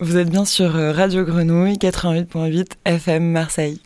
Vous êtes bien sur euh, Radio Grenouille 88.8 FM Marseille.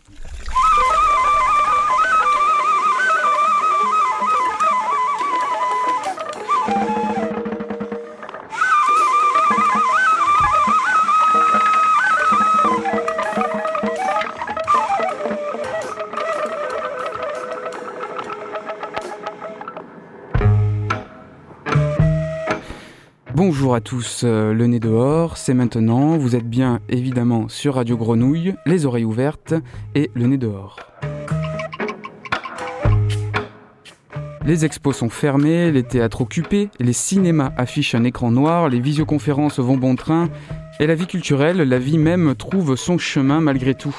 Tous, euh, le nez dehors, c'est maintenant, vous êtes bien évidemment sur Radio Grenouille, les oreilles ouvertes et le nez dehors. Les expos sont fermés, les théâtres occupés, les cinémas affichent un écran noir, les visioconférences vont bon train, et la vie culturelle, la vie même, trouve son chemin malgré tout.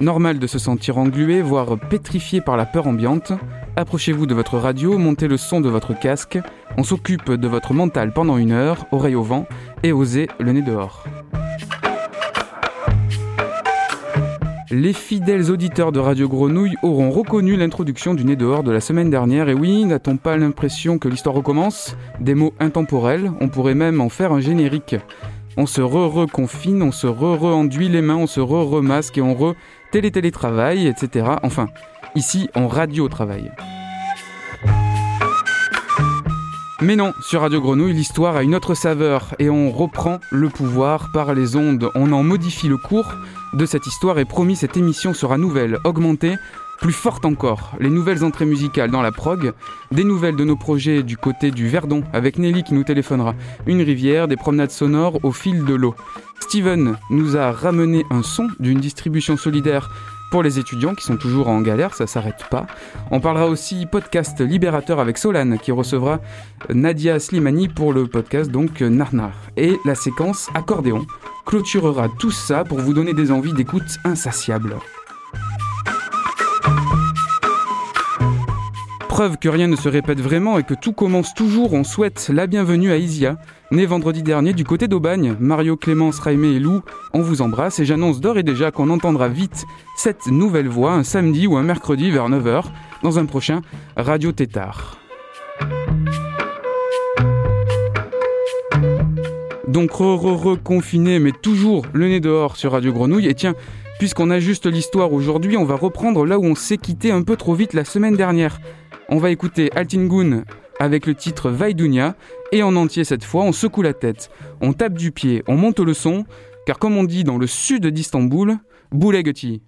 Normal de se sentir englué, voire pétrifié par la peur ambiante. Approchez-vous de votre radio, montez le son de votre casque. On s'occupe de votre mental pendant une heure, oreille au vent, et osez le nez dehors. Les fidèles auditeurs de Radio Grenouille auront reconnu l'introduction du nez dehors de la semaine dernière. Et oui, n'a-t-on pas l'impression que l'histoire recommence? Des mots intemporels, on pourrait même en faire un générique. On se re-reconfine, on se re-re-enduit les mains, on se re-remasque et on re télé-télétravail, etc. Enfin, ici, on radio-travail. Mais non, sur Radio Grenouille, l'histoire a une autre saveur et on reprend le pouvoir par les ondes. On en modifie le cours de cette histoire et promis, cette émission sera nouvelle, augmentée, plus forte encore. Les nouvelles entrées musicales dans la prog, des nouvelles de nos projets du côté du Verdon avec Nelly qui nous téléphonera, une rivière, des promenades sonores au fil de l'eau. Steven nous a ramené un son d'une distribution solidaire pour les étudiants qui sont toujours en galère, ça s'arrête pas. On parlera aussi podcast libérateur avec Solane qui recevra Nadia Slimani pour le podcast donc Narnar. Et la séquence accordéon clôturera tout ça pour vous donner des envies d'écoute insatiables. Preuve que rien ne se répète vraiment et que tout commence toujours, on souhaite la bienvenue à Isia, née vendredi dernier du côté d'Aubagne. Mario, Clémence, Raimé et Lou, on vous embrasse et j'annonce d'ores et déjà qu'on entendra vite cette nouvelle voix un samedi ou un mercredi vers 9h dans un prochain Radio Tétard. Donc re-re-reconfiné mais toujours le nez dehors sur Radio Grenouille et tiens, puisqu'on ajuste l'histoire aujourd'hui, on va reprendre là où on s'est quitté un peu trop vite la semaine dernière. On va écouter Altingun avec le titre Vaidunia et en entier cette fois, on secoue la tête, on tape du pied, on monte le son, car comme on dit dans le sud d'Istanbul, Boulegeti.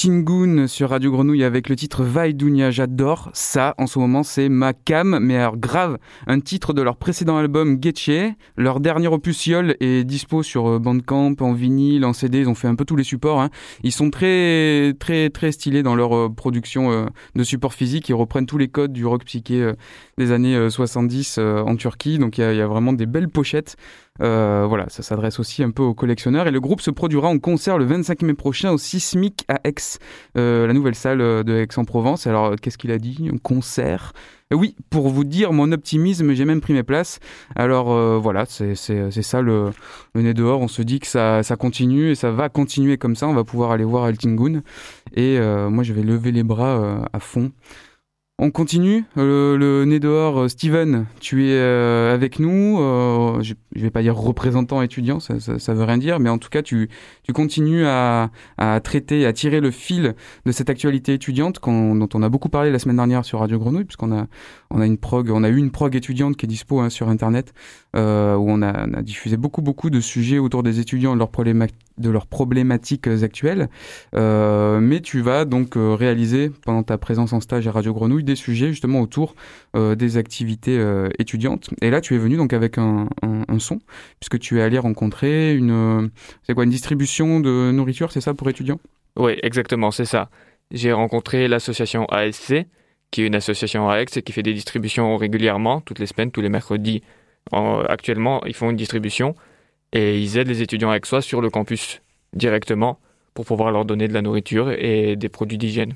Altingun sur Radio Grenouille avec le titre Vaidunia. J'adore ça. En ce moment, c'est ma cam. Mais alors, grave, un titre de leur précédent album Getche. Leur dernier opus est dispo sur euh, Bandcamp, en vinyle, en CD. Ils ont fait un peu tous les supports. Hein. Ils sont très, très, très stylés dans leur euh, production euh, de support physique. Ils reprennent tous les codes du rock psyché des années 70 en Turquie. Donc, il y, a vraiment des belles pochettes. Euh, voilà, ça s'adresse aussi un peu aux collectionneurs. Et le groupe se produira en concert le 25 mai prochain au Sismic à Aix, euh, la nouvelle salle de Aix-en-Provence. Alors, qu'est-ce qu'il a dit? Un concert? Euh, oui, pour vous dire mon optimisme, j'ai même pris mes places. Alors voilà, c'est ça le, nez dehors. On se dit que ça, ça continue et ça va continuer comme ça. On va pouvoir aller voir Altingun. Et moi, je vais lever les bras à fond. On continue, euh, le, nez dehors, euh, Steven, tu es euh, avec nous, je, ne vais pas dire représentant étudiant, ça, ça, veut rien dire, mais en tout cas tu, tu continues à, à traiter, à tirer le fil de cette actualité étudiante dont on a beaucoup parlé la semaine dernière sur Radio Grenouille, puisqu'on a, on a une prog, on a eu une prog étudiante qui est dispo hein, sur internet, où on a, diffusé beaucoup beaucoup de sujets autour des étudiants et de leurs problématiques actuelles. Euh, mais tu vas donc euh, réaliser pendant ta présence en stage à Radio Grenouille des sujets justement autour euh, des activités étudiantes. Et là, tu es venu donc avec un, son, puisque tu es allé rencontrer une, quoi, une distribution de nourriture, c'est ça pour étudiants? Oui, exactement, c'est ça. J'ai rencontré l'association ASC, qui est une association à Aix et qui fait des distributions régulièrement, toutes les semaines, tous les mercredis. actuellement, ils font une distribution et ils aident les étudiants soi sur le campus directement pour pouvoir leur donner de la nourriture et des produits d'hygiène.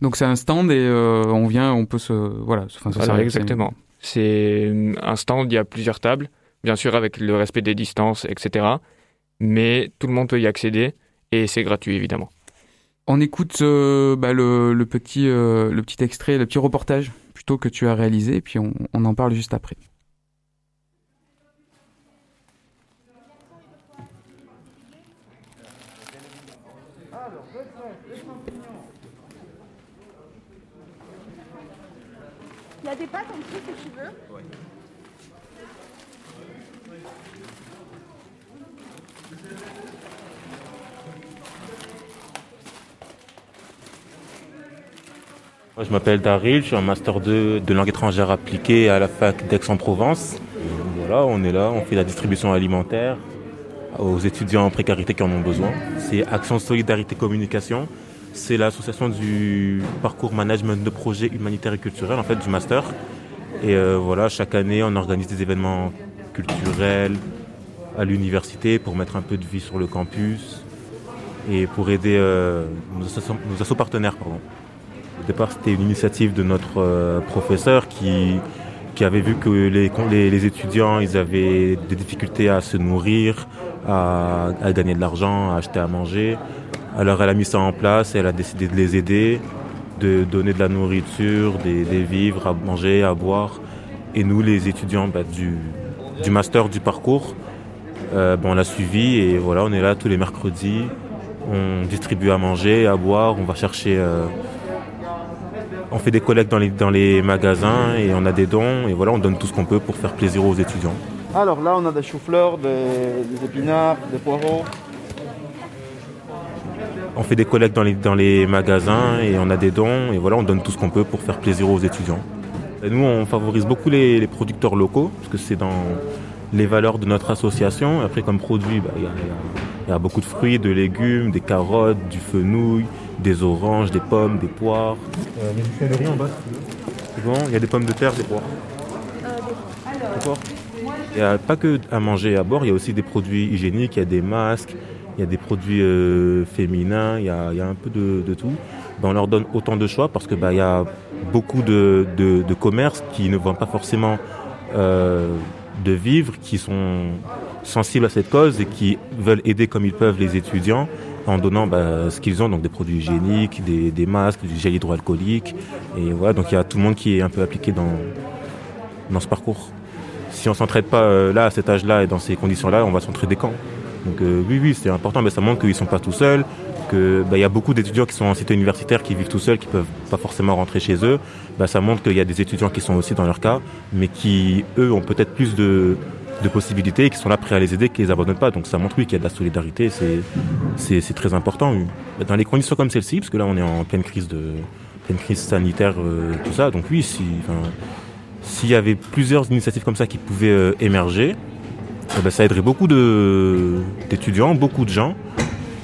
Donc c'est un stand et euh, on vient, on peut se voilà. Enfin, exactement. C'est un stand, il y a plusieurs tables, bien sûr avec le respect des distances, etc. Mais tout le monde peut y accéder et c'est gratuit évidemment. On écoute euh, bah, le, petit, euh, le petit extrait, le petit reportage plutôt que tu as réalisé, et puis on en parle juste après. Il y a des pâtes en dessous si tu veux. Ouais. Je m'appelle Daryl, je suis en master 2 de langue étrangère appliquée à la fac d'Aix-en-Provence. Voilà, on est là, on fait la distribution alimentaire aux étudiants en précarité qui en ont besoin. C'est Action Solidarité Communication c'est l'association du parcours management de projets humanitaires et culturels, en fait, du master. Et euh, voilà, chaque année, on organise des événements culturels à l'université pour mettre un peu de vie sur le campus et pour aider euh, nos, assos, partenaires. Au départ, c'était une initiative de notre euh, professeur qui, qui avait vu que les, les, étudiants ils avaient des difficultés à se nourrir, à gagner de l'argent, à acheter à manger. Alors elle a mis ça en place, elle a décidé de les aider, de donner de la nourriture, des, vivres à manger, à boire. Et nous, les étudiants bah, du, master du parcours, euh, bah, on l'a suivi et voilà, on est là tous les mercredis. On distribue à manger, à boire, on va chercher... Euh, on fait des collectes dans les, dans les magasins et on a des dons et voilà, on donne tout ce qu'on peut pour faire plaisir aux étudiants. Alors là, on a des choux-fleurs, des épinards, des poireaux, on fait des collectes dans les, dans les magasins et on a des dons et voilà, on donne tout ce qu'on peut pour faire plaisir aux étudiants. nous, on favorise beaucoup les, producteurs locaux parce que c'est dans les valeurs de notre association. Après, comme produit, bah, il y, a beaucoup de fruits, de légumes, des carottes, du fenouil, des oranges, des pommes, des poires. Euh, mais du en bas. C'est bon Il y a des pommes de terre, des poires. Euh, il n'y a pas que à manger et à boire, il y a aussi des produits hygiéniques, il y a des masques, il y a des produits euh, féminins, il y, a, un peu de, tout. Ben, on leur donne autant de choix parce que ben, il y a beaucoup de, commerces qui ne vendent pas forcément euh, de vivres, qui sont sensibles à cette cause et qui veulent aider comme ils peuvent les étudiants en donnant ben, ce qu'ils ont, donc des produits hygiéniques, des, masques, du gel hydroalcoolique. Et voilà, donc il y a tout le monde qui est un peu appliqué dans, dans ce parcours. Si on s'entraide pas euh, là, à cet âge-là et dans ces conditions-là, on va s'entraider quand? Donc euh, oui, oui, c'est important, mais ça montre qu'ils ne sont pas tout seuls, qu'il bah, y a beaucoup d'étudiants qui sont en cité universitaire qui vivent tout seuls, qui peuvent pas forcément rentrer chez eux. Bah, ça montre qu'il y a des étudiants qui sont aussi dans leur cas, mais qui, eux, ont peut-être plus de, possibilités et qui sont là prêts à les aider, qui les abandonnent pas. Donc ça montre oui qu'il y a de la solidarité. C'est c'est très important. Dans les conditions comme celle-ci, parce que là on est en pleine crise de pleine crise sanitaire, euh, tout ça. Donc oui, si, s'il y avait plusieurs initiatives comme ça qui pouvaient euh, émerger, eh ben, ça aiderait beaucoup d'étudiants, beaucoup de gens,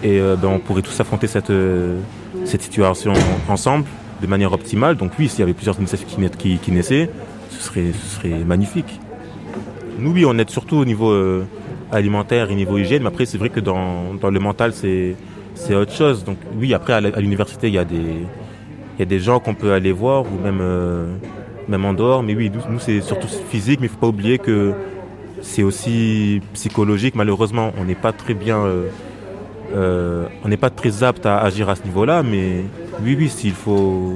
et euh, ben, on pourrait tous affronter cette, cette situation ensemble de manière optimale. Donc oui, s'il y avait plusieurs initiatives qui, qui, naissaient, ce serait, ce serait magnifique. Nous, oui, on aide surtout au niveau alimentaire et niveau hygiène, mais après, c'est vrai que dans, le mental, c'est autre chose. Donc oui, après, à l'université, il y a des gens qu'on peut aller voir ou même, euh, en dehors. Mais oui, nous, c'est surtout physique, mais il ne faut pas oublier que c'est aussi psychologique. Malheureusement, on n'est pas très bien, euh, euh, on n'est pas très apte à agir à ce niveau-là. Mais oui, oui, faut,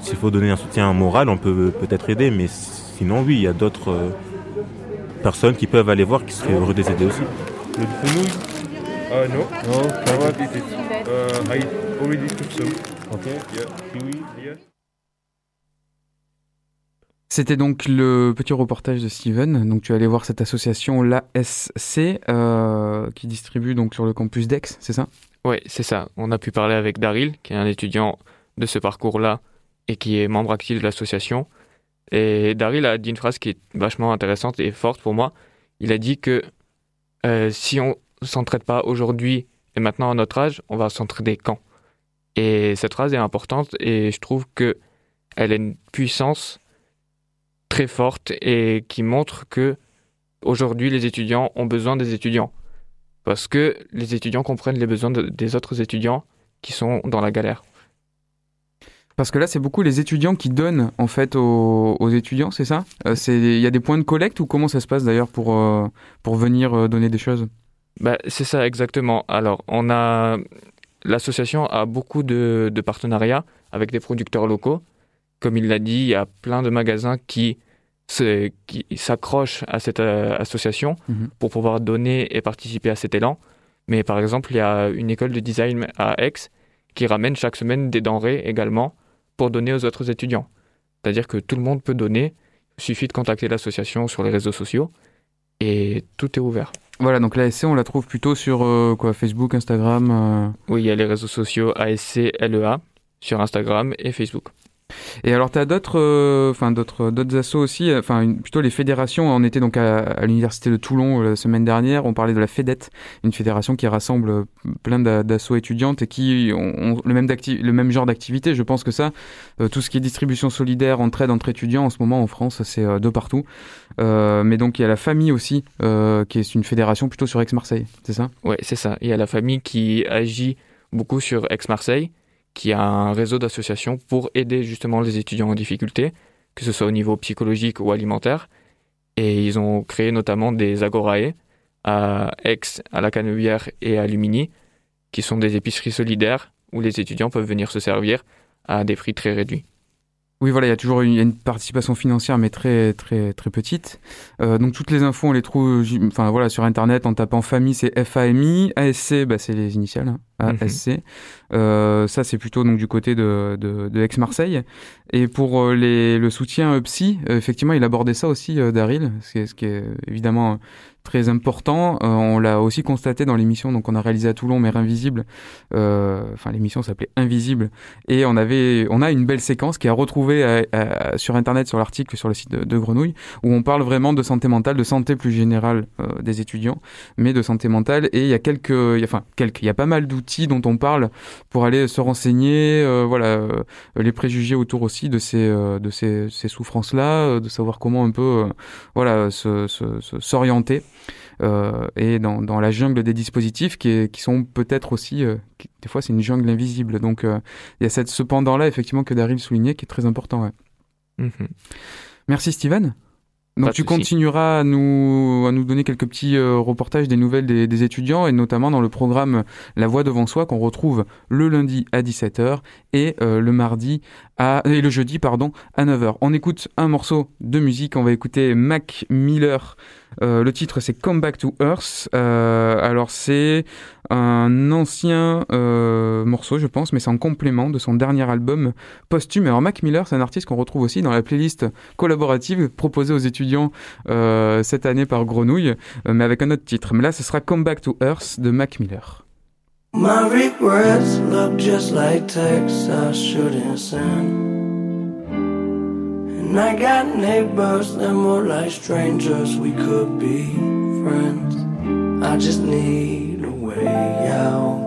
s'il faut donner un soutien moral, on peut peut-être aider. Mais sinon, oui, il y a d'autres personnes qui peuvent aller voir qui seraient heureux de les aider aussi. C'était donc le petit reportage de Steven. Donc tu allais voir cette association l'ASC euh, qui distribue donc sur le campus d'Aix, c'est ça? Oui, c'est ça. On a pu parler avec Daryl, qui est un étudiant de ce parcours-là et qui est membre actif de l'association. Et Daryl a dit une phrase qui est vachement intéressante et forte pour moi. Il a dit que euh, si on s'entraide pas aujourd'hui et maintenant à notre âge, on va s'entraider quand? Et cette phrase est importante et je trouve que elle a une puissance très forte et qui montre que aujourd'hui les étudiants ont besoin des étudiants parce que les étudiants comprennent les besoins des autres étudiants qui sont dans la galère. Parce que là, c'est beaucoup les étudiants qui donnent en fait aux, étudiants, c'est ça? Euh, Il y a des points de collecte ou comment ça se passe d'ailleurs pour, euh, pour venir euh, donner des choses? Bah, C'est ça exactement. Alors, on a l'association a beaucoup de, partenariats avec des producteurs locaux. Comme il l'a dit, il y a plein de magasins qui s'accrochent à cette association mhm. pour pouvoir donner et participer à cet élan. Mais par exemple, il y a une école de design à Aix qui ramène chaque semaine des denrées également pour donner aux autres étudiants. C'est-à-dire que tout le monde peut donner, il suffit de contacter l'association sur les réseaux sociaux et tout est ouvert. Voilà, donc l'ASC, on la trouve plutôt sur euh, quoi, Facebook, Instagram euh Oui, il y a les réseaux sociaux ASC LEA sur Instagram et Facebook. Et alors, tu as d'autres, euh, enfin d'autres, d'autres assos aussi. Enfin, plutôt les fédérations. On était donc à, l'université de Toulon la semaine dernière. On parlait de la FEDET, une fédération qui rassemble plein d'assos étudiantes et qui ont, le même le même genre d'activité. Je pense que ça, tout ce qui est distribution solidaire, entraide entre étudiants en ce moment en France, c'est de partout. Euh, mais donc il y a la famille aussi, euh, qui est une fédération plutôt sur Aix-Marseille, c'est ça? Oui, c'est ça. Il y a la famille qui agit beaucoup sur Aix-Marseille, qui a un réseau d'associations pour aider justement les étudiants en difficulté, que ce soit au niveau psychologique ou alimentaire. Et ils ont créé notamment des agorae à Aix, à la Canebière et à Lumini, qui sont des épiceries solidaires où les étudiants peuvent venir se servir à des prix très réduits. Oui, voilà, il y a toujours une, une, participation financière, mais très très très petite. Euh, donc toutes les infos, on les trouve, enfin voilà, sur internet en tapant famille, c'est FAMI, ASC, bah, c'est les initiales, hein, ASC. Mhm. Euh, ça, c'est plutôt donc du côté de, de, de Aix-Marseille. Et pour euh, les, le soutien psy, effectivement, il abordait ça aussi, Daryl, ce qui est évidemment très important. Euh, on l'a aussi constaté dans l'émission, donc on a réalisé à Toulon Mère Invisible. Euh, enfin, l'émission s'appelait Invisible, et on avait, on a une belle séquence qui est retrouvée euh, sur internet, sur l'article, sur le site de, Grenouille, où on parle vraiment de santé mentale, de santé plus générale des étudiants, mais de santé mentale. Et il y a quelques, enfin quelques, il y a pas mal d'outils dont on parle pour aller se renseigner, voilà, les préjugés autour aussi de ces, de ces, ces souffrances-là, de savoir comment un peu, voilà, s'orienter. Euh, et dans, dans, la jungle des dispositifs qui, qui sont peut-être aussi, euh, des fois c'est une jungle invisible. Donc euh, il y a cette, cependant-là effectivement que Daryl soulignait qui est très important. Ouais. Mhm. Merci Steven. Donc tu continueras à nous, à nous donner quelques petits reportages des nouvelles des, des, étudiants et notamment dans le programme La Voix devant soi qu'on retrouve le lundi à 17h et le mardi à, et le jeudi pardon à 9h. On écoute un morceau de musique, on va écouter Mac Miller euh, le titre c'est Come Back to Earth. Euh, alors c'est un ancien euh, morceau je pense, mais c'est en complément de son dernier album posthume. Alors Mac Miller c'est un artiste qu'on retrouve aussi dans la playlist collaborative proposée aux étudiants cette année par Grenouille, mais avec un autre titre. Mais là ce sera Come Back to Earth de Mac Miller. And I got neighbors that more like strangers, we could be friends. I just need a way out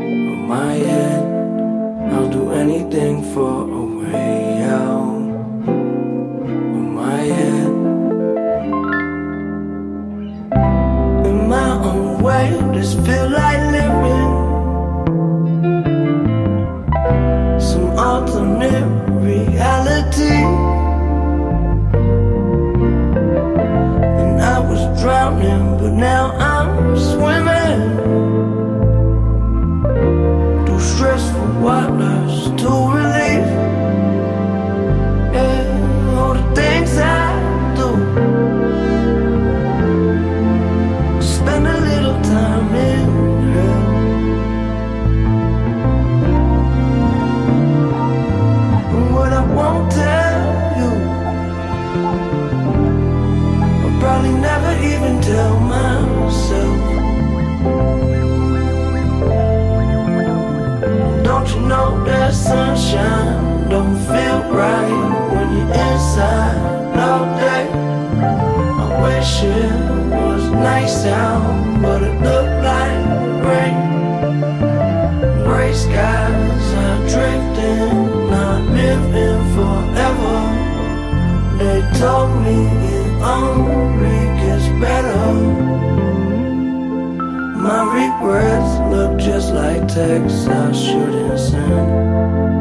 of my head. I'll do anything for a way out of my head. In my own way, this feel like living some alternate reality. And I was drowning, but now I'm swimming through stressful waters to don't feel right when you're inside all day? I wish it was nice out, but it looked like rain. Gray skies are drifting, not living forever. They told me it only gets better. My regrets look just like texts I shouldn't send.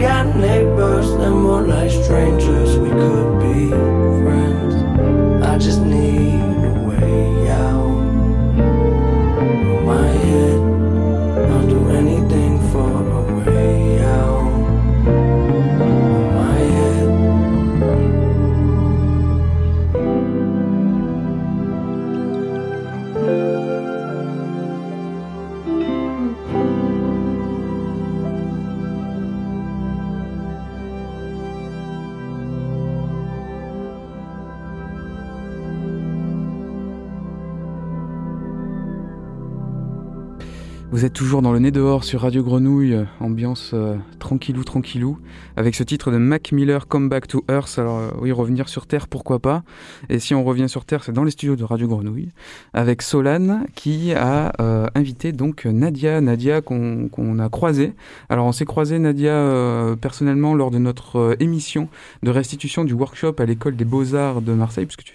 Got neighbors that more like strangers, we could be friends. I just need a way out of my head. Vous êtes toujours dans le nez dehors sur Radio Grenouille, euh, ambiance euh, tranquillou tranquillou, avec ce titre de Mac Miller Come Back to Earth. Alors euh, oui, revenir sur Terre, pourquoi pas? Et si on revient sur Terre, c'est dans les studios de Radio Grenouille, avec Solane qui a euh, invité donc Nadia, Nadia qu'on a croisé. Alors on s'est croisé Nadia personnellement lors de notre émission de restitution du workshop à l'école des beaux-arts de Marseille, puisque tu,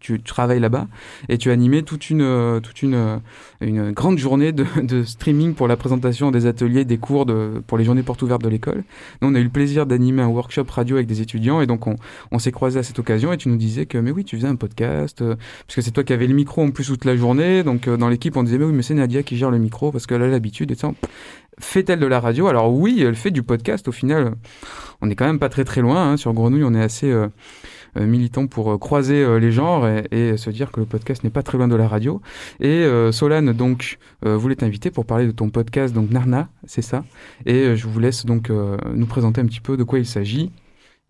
tu, tu travailles là-bas et tu as animé toute une, euh, toute une, euh, une grande journée de, de streaming pour la présentation des ateliers, des cours de, pour les journées portes ouvertes de l'école. Nous, on a eu le plaisir d'animer un workshop radio avec des étudiants et donc on, on s'est croisés à cette occasion et tu nous disais que mais oui, tu faisais un podcast, euh, parce que c'est toi qui avais le micro en plus toute la journée. Donc euh, dans l'équipe, on disait mais oui, mais c'est Nadia qui gère le micro parce qu'elle a l'habitude et ça. Fait-elle de la radio? Alors oui, elle fait du podcast. Au final, on est quand même pas très très loin. hein. Sur Grenouille, on est assez euh, euh, militant pour euh, croiser euh, les genres et, se dire que le podcast n'est pas très loin de la radio. Et Solane, donc, voulait t'inviter pour parler de ton podcast, donc Narna, c'est ça? Et je vous laisse donc nous présenter un petit peu de quoi il s'agit.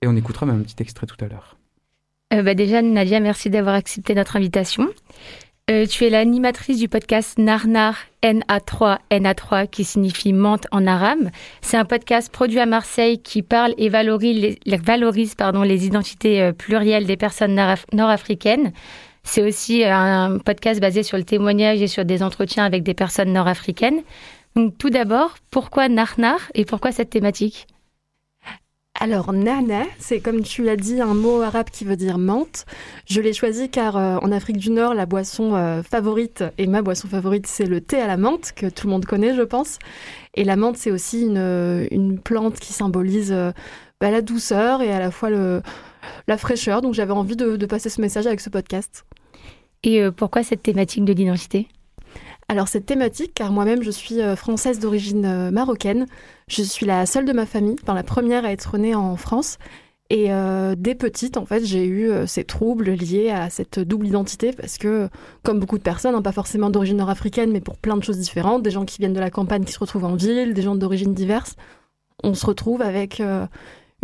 Et on écoutera même un petit extrait tout à l'heure. Bah déjà, Nadia, merci d'avoir accepté notre invitation. Tu es l'animatrice du podcast Narnar NA3, NA3 qui signifie menthe en arabe. C'est un podcast produit à Marseille qui parle et valorise les, les- identités euh, plurielles des personnes nord- nord-africaines. C'est aussi euh, un podcast basé sur le témoignage et sur des entretiens avec des personnes nord-africaines. Donc tout d'abord, pourquoi Narnar et pourquoi cette thématique? Alors, nana, c'est comme tu l'as dit, un mot arabe qui veut dire menthe. Je l'ai choisi car euh, en Afrique du Nord, la boisson euh, favorite, et ma boisson favorite, c'est le thé à la menthe, que tout le monde connaît, je pense. Et la menthe, c'est aussi une, une plante qui symbolise euh, bah, la douceur et à la fois le, la fraîcheur. Donc, j'avais envie de, passer ce message avec ce podcast. Et pourquoi cette thématique de l'identité? Alors cette thématique, car moi-même je suis euh, française d'origine euh, marocaine, je suis la seule de ma famille, enfin la première à être née en France. Et euh, dès petite, en fait, j'ai eu ces troubles liés à cette double identité parce que, comme beaucoup de personnes, hein, pas forcément d'origine nord-africaine, mais pour plein de choses différentes, des gens qui viennent de la campagne qui se retrouvent en ville, des gens d'origine diverses, on se retrouve avec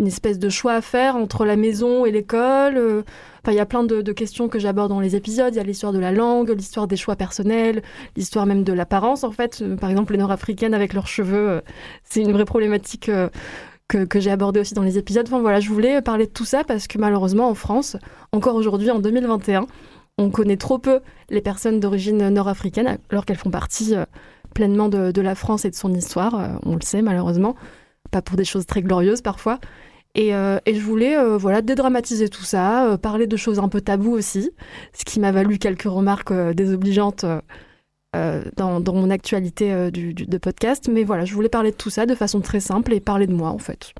une espèce de choix à faire entre la maison et l'école. euh. Enfin, il y a plein de, questions que j'aborde dans les épisodes. Il y a l'histoire de la langue, l'histoire des choix personnels, l'histoire même de l'apparence, en fait. Euh, Par exemple, les Nord-Africaines avec leurs cheveux, euh, c'est une vraie problématique que, j'ai abordée aussi dans les épisodes. Enfin, voilà, je voulais parler de tout ça parce que malheureusement, en France, encore aujourd'hui, en 2021, on connaît trop peu les personnes d'origine nord-africaine, alors qu'elles font partie pleinement de, la France et de son histoire. on le sait, malheureusement. Pas pour des choses très glorieuses parfois. Et, euh, et je voulais euh, voilà dédramatiser tout ça, euh, parler de choses un peu taboues aussi, ce qui m'a valu quelques remarques désobligeantes dans, mon actualité de podcast. Mais voilà, je voulais parler de tout ça de façon très simple et parler de moi en fait.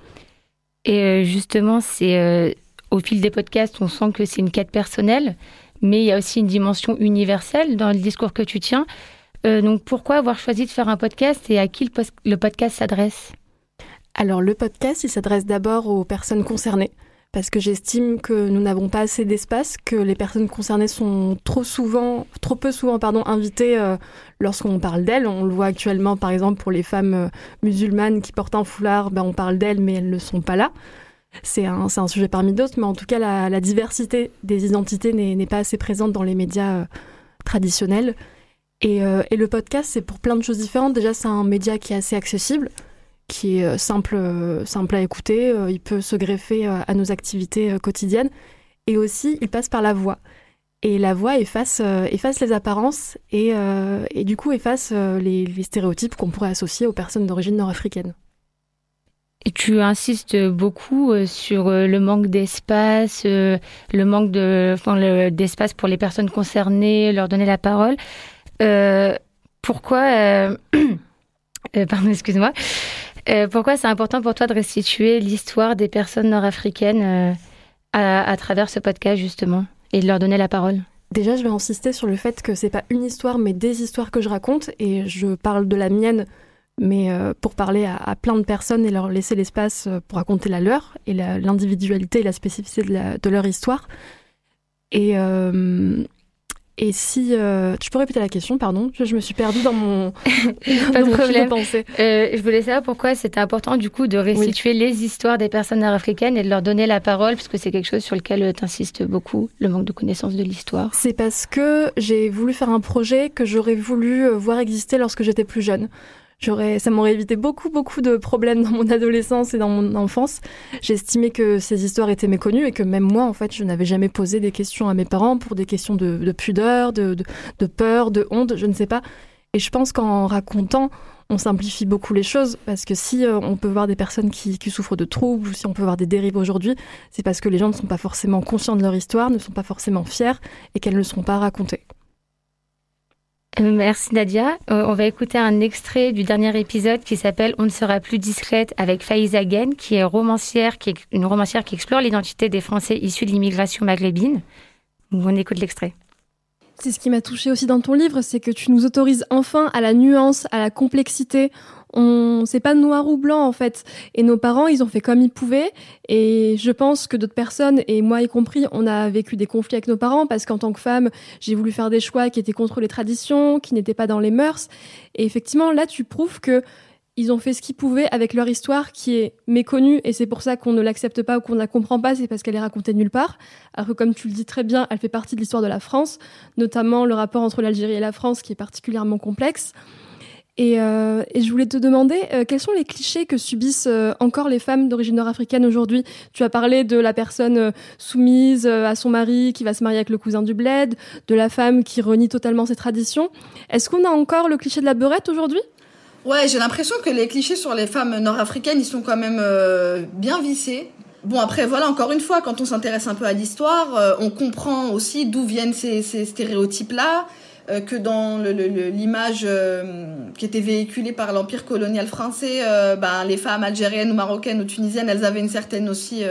Et justement, c'est au fil des podcasts, on sent que c'est une quête personnelle, mais il y a aussi une dimension universelle dans le discours que tu tiens. Donc pourquoi avoir choisi de faire un podcast et à qui le podcast s'adresse? Alors le podcast, il s'adresse d'abord aux personnes concernées, parce que j'estime que nous n'avons pas assez d'espace, que les personnes concernées sont trop souvent, trop peu souvent, pardon, invitées euh, lorsqu'on parle d'elles. On le voit actuellement, par exemple, pour les femmes euh, musulmanes qui portent un foulard, ben, on parle d'elles, mais elles ne sont pas là. C'est un, un sujet parmi d'autres, mais en tout cas, la, diversité des identités n'est pas assez présente dans les médias euh, traditionnels. Et, et le podcast, c'est pour plein de choses différentes. Déjà, c'est un média qui est assez accessible qui est euh, simple, euh, simple à écouter. euh, il peut se greffer à nos activités quotidiennes. Et aussi, il passe par la voix. Et la voix efface, efface les apparences et, et du coup efface les, stéréotypes qu'on pourrait associer aux personnes d'origine nord-africaine. Et tu insistes beaucoup sur le manque d'espace, le manque de, enfin, d'espace pour les personnes concernées, leur donner la parole. Pourquoi, pardon, excuse-moi, Euh, pourquoi c'est important pour toi de restituer l'histoire des personnes nord-africaines euh, à, travers ce podcast justement et de leur donner la parole? Déjà, je vais insister sur le fait que c'est pas une histoire, mais des histoires que je raconte, et je parle de la mienne, mais euh, pour parler à, plein de personnes et leur laisser l'espace pour raconter la leur, et l'individualité et la spécificité de, leur histoire. Et, et si... euh, tu peux répéter la question, pardon je, je me suis perdue dans mon, Pas dans de mon problème. Euh, je voulais savoir pourquoi c'était important du coup de restituer les histoires des personnes nord-africaines et de leur donner la parole, parce que c'est quelque chose sur lequel tu insistes beaucoup, le manque de connaissance de l'histoire. C'est parce que j'ai voulu faire un projet que j'aurais voulu euh, voir exister lorsque j'étais plus jeune. J'aurais, ça m'aurait évité beaucoup, beaucoup de problèmes dans mon adolescence et dans mon enfance. J'estimais que ces histoires étaient méconnues et que même moi, en fait, je n'avais jamais posé des questions à mes parents pour des questions de, de pudeur, de, peur, de honte, je ne sais pas. Et je pense qu'en racontant, on simplifie beaucoup les choses parce que si euh, on peut voir des personnes qui, souffrent de troubles ou si on peut voir des dérives aujourd'hui, c'est parce que les gens ne sont pas forcément conscients de leur histoire, ne sont pas forcément fiers et qu'elles ne seront pas racontées. Euh, Merci Nadia. Euh, on va écouter un extrait du dernier épisode qui s'appelle On ne sera plus discrète avec Faïza Ghen, qui est romancière, qui est une romancière qui explore l'identité des Français issus de l'immigration maghrébine. On écoute l'extrait. C'est ce qui m'a touché aussi dans ton livre, c'est que tu nous autorises enfin à la nuance, à la complexité. On, c'est pas noir ou blanc en fait. Et nos parents, ils ont fait comme ils pouvaient. Et je pense que d'autres personnes, et moi y compris, on a vécu des conflits avec nos parents parce qu'en tant que femme, j'ai voulu faire des choix qui étaient contre les traditions, qui n'étaient pas dans les mœurs. Et effectivement, là, tu prouves que ils ont fait ce qu'ils pouvaient avec leur histoire qui est méconnue et c'est pour ça qu'on ne l'accepte pas ou qu'on ne la comprend pas, c'est parce qu'elle est racontée nulle part. Alors que comme tu le dis très bien, elle fait partie de l'histoire de la France, notamment le rapport entre l'Algérie et la France qui est particulièrement complexe. Et, euh, et je voulais te demander euh, quels sont les clichés que subissent euh, encore les femmes d'origine nord-africaine aujourd'hui? Tu as parlé de la personne soumise à son mari qui va se marier avec le cousin du bled, de la femme qui renie totalement ses traditions. Est-ce qu'on a encore le cliché de la beurette aujourd'hui? Ouais, j'ai l'impression que les clichés sur les femmes nord-africaines, ils sont quand même bien vissés. Bon, après, voilà, encore une fois, quand on s'intéresse un peu à l'histoire, on comprend aussi d'où viennent ces stéréotypes-là, euh, que dans l'image euh, qui était véhiculée par l'empire colonial français, euh, ben, les femmes algériennes ou marocaines ou tunisiennes, elles avaient une certaine aussi...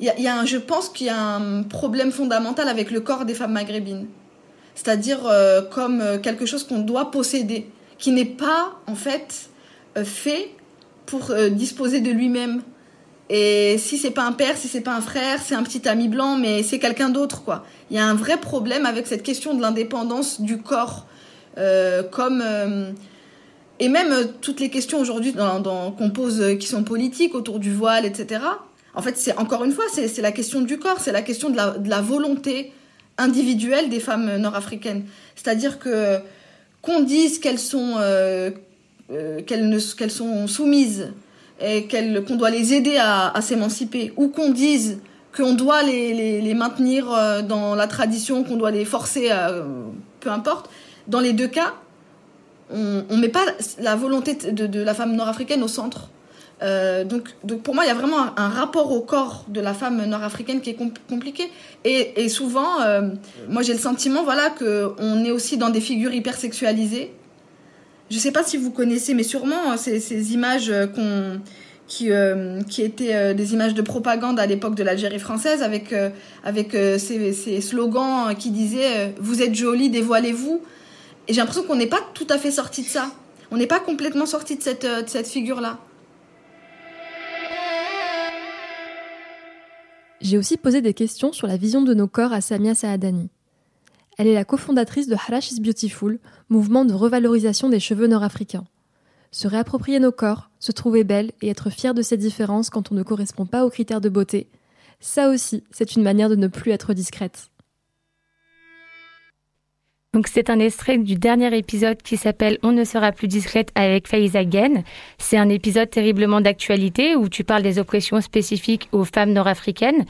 y y a je pense qu'il y a un problème fondamental avec le corps des femmes maghrébines. C'est-à-dire comme quelque chose qu'on doit posséder, qui n'est pas en fait fait pour disposer de lui-même. Et si c'est pas un père, si c'est pas un frère, c'est un petit ami blanc, mais c'est quelqu'un d'autre, quoi. Il y a un vrai problème avec cette question de l'indépendance du corps, euh, comme euh, et même euh, toutes les questions aujourd'hui qu'on pose, qui sont politiques autour du voile, etc. En fait, c'est encore une fois, c'est la question du corps, c'est la question de la, de la volonté individuelle des femmes nord-africaines. C'est-à-dire que qu'on dise qu'elles sont qu'elles ne qu'elles sont soumises et qu'elles qu'on doit les aider à, s'émanciper ou qu'on dise qu'on doit les, maintenir euh, dans la tradition, qu'on doit les forcer, à, peu importe. Dans les deux cas, on ne met pas la volonté de, la femme nord-africaine au centre. Euh, donc, pour moi, il y a vraiment un, rapport au corps de la femme nord-africaine qui est compl compliqué. Et, souvent, euh, moi j'ai le sentiment voilà, qu'on est aussi dans des figures hyper sexualisées. Je ne sais pas si vous connaissez, mais sûrement ces, ces images qui, euh, qui étaient euh, des images de propagande à l'époque de l'Algérie française avec, euh, ces, slogans qui disaient Vous êtes jolie, dévoilez-vous. Et j'ai l'impression qu'on n'est pas tout à fait sorti de ça. On n'est pas complètement sorti de cette, de cette figure-là. J'ai aussi posé des questions sur la vision de nos corps à Samia Saadani. Elle est la cofondatrice de Harash is Beautiful, mouvement de revalorisation des cheveux nord-africains. Se réapproprier nos corps, se trouver belle et être fière de ses différences quand on ne correspond pas aux critères de beauté, ça aussi, c'est une manière de ne plus être discrète. Donc c'est un extrait du dernier épisode qui s'appelle On ne sera plus discrète avec Faiza Gen. C'est un épisode terriblement d'actualité où tu parles des oppressions spécifiques aux femmes nord-africaines.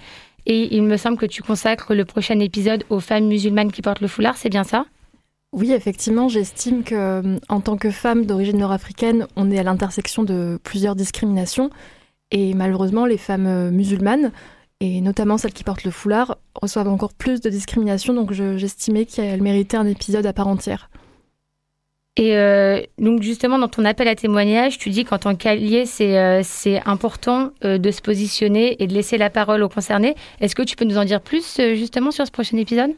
Et il me semble que tu consacres le prochain épisode aux femmes musulmanes qui portent le foulard, c'est bien ça? Oui, effectivement, j'estime que en tant que femme d'origine nord-africaine, on est à l'intersection de plusieurs discriminations. Et malheureusement les femmes musulmanes et notamment celles qui portent le foulard reçoivent encore plus de discrimination donc j'estimais qu'elles méritaient un épisode à part entière. Et euh, donc justement dans ton appel à témoignage, tu dis qu'en tant qu'allié, c'est euh, important euh, de se positionner et de laisser la parole aux concernés. Est-ce que tu peux nous en dire plus justement sur ce prochain épisode?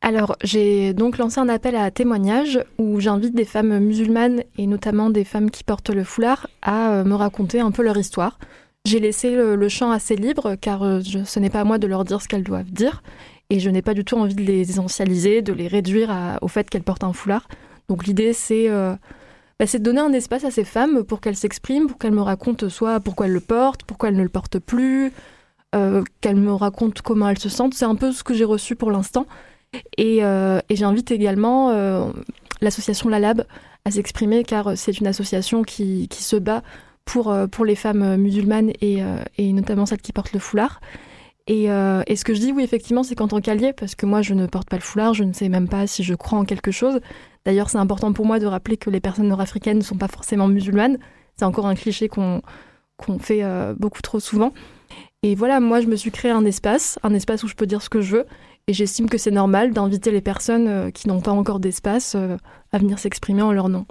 Alors, j'ai donc lancé un appel à témoignage où j'invite des femmes musulmanes et notamment des femmes qui portent le foulard à me raconter un peu leur histoire. J'ai laissé le, champ assez libre car ce n'est pas à moi de leur dire ce qu'elles doivent dire et je n'ai pas du tout envie de les essentialiser, de les réduire au fait qu'elles portent un foulard. Donc l'idée c'est euh, bah, de donner un espace à ces femmes pour qu'elles s'expriment, pour qu'elles me racontent soit pourquoi elles le portent, pourquoi elles ne le portent plus, euh, qu'elles me racontent comment elles se sentent. C'est un peu ce que j'ai reçu pour l'instant. Et, euh, j'invite également l'association La Lab à s'exprimer car c'est une association qui, qui, se bat pour, pour les femmes musulmanes et, et notamment celles qui portent le foulard. Et, et, ce que je dis, oui, effectivement, c'est qu'en tant qu'allié, parce que moi, je ne porte pas le foulard, je ne sais même pas si je crois en quelque chose. D'ailleurs, c'est important pour moi de rappeler que les personnes nord-africaines ne sont pas forcément musulmanes. C'est encore un cliché qu'on qu fait euh, beaucoup trop souvent. Et voilà, moi, je me suis créé un espace, un espace où je peux dire ce que je veux. Et j'estime que c'est normal d'inviter les personnes euh, qui n'ont pas encore d'espace euh, à venir s'exprimer en leur nom.